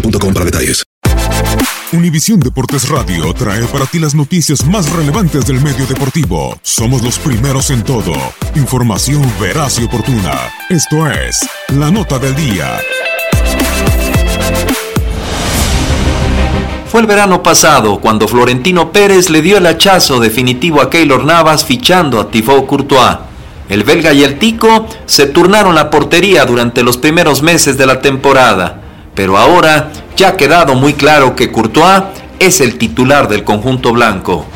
boostmobile.com para detalles. Univisión Deportes Radio trae para ti las noticias más relevantes del medio deportivo. Somos los primeros en todo. Información veraz y oportuna. Esto es La Nota del Día. Fue el verano pasado cuando Florentino Pérez le dio el hachazo definitivo a Keylor Navas fichando a Thibaut Courtois. El belga y el tico se turnaron la portería durante los primeros meses de la temporada, pero ahora ya ha quedado muy claro que Courtois es el titular del conjunto blanco.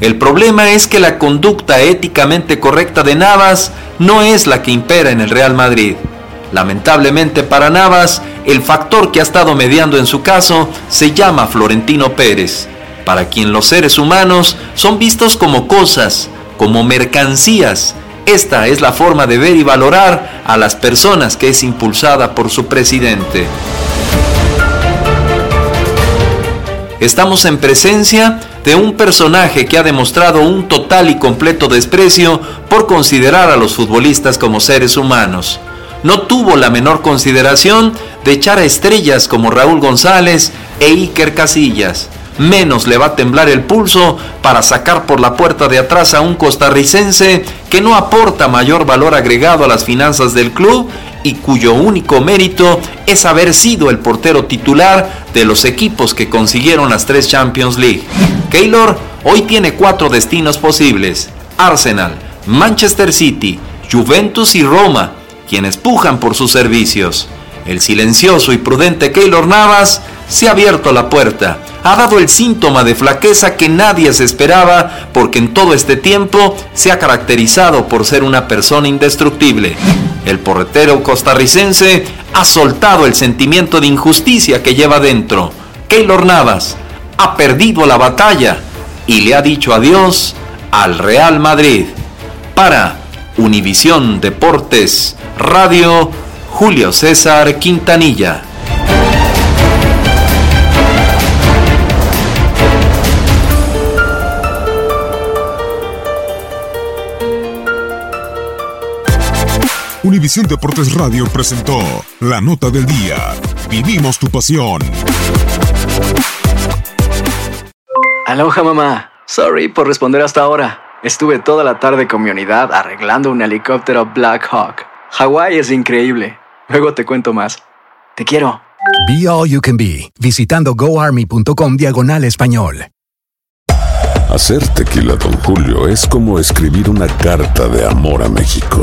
El problema es que la conducta éticamente correcta de Navas no es la que impera en el Real Madrid. Lamentablemente para Navas, el factor que ha estado mediando en su caso se llama Florentino Pérez, para quien los seres humanos son vistos como cosas, como mercancías. Esta es la forma de ver y valorar a las personas que es impulsada por su presidente. Estamos en presencia de un personaje que ha demostrado un total y completo desprecio por considerar a los futbolistas como seres humanos. No tuvo la menor consideración de echar a estrellas como Raúl González e Iker Casillas. Menos le va a temblar el pulso para sacar por la puerta de atrás a un costarricense que no aporta mayor valor agregado a las finanzas del club y cuyo único mérito es haber sido el portero titular de los equipos que consiguieron las tres Champions League. Keylor hoy tiene cuatro destinos posibles. Arsenal, Manchester City, Juventus y Roma, quienes pujan por sus servicios. El silencioso y prudente Keylor Navas se ha abierto la puerta. Ha dado el síntoma de flaqueza que nadie se esperaba porque en todo este tiempo se ha caracterizado por ser una persona indestructible. El porretero costarricense ha soltado el sentimiento de injusticia que lleva dentro. Keylor Navas ha perdido la batalla y le ha dicho adiós al Real Madrid. Para Univisión Deportes Radio, Julio César Quintanilla. Univisión Deportes Radio presentó La Nota del Día. Vivimos tu pasión. Aloha mamá. Sorry por responder hasta ahora. Estuve toda la tarde con mi unidad arreglando un helicóptero Black Hawk. Hawái es increíble. Luego te cuento más. Te quiero. Be All You Can Be, visitando goarmy.com diagonal español. Hacer tequila, Don Julio, es como escribir una carta de amor a México.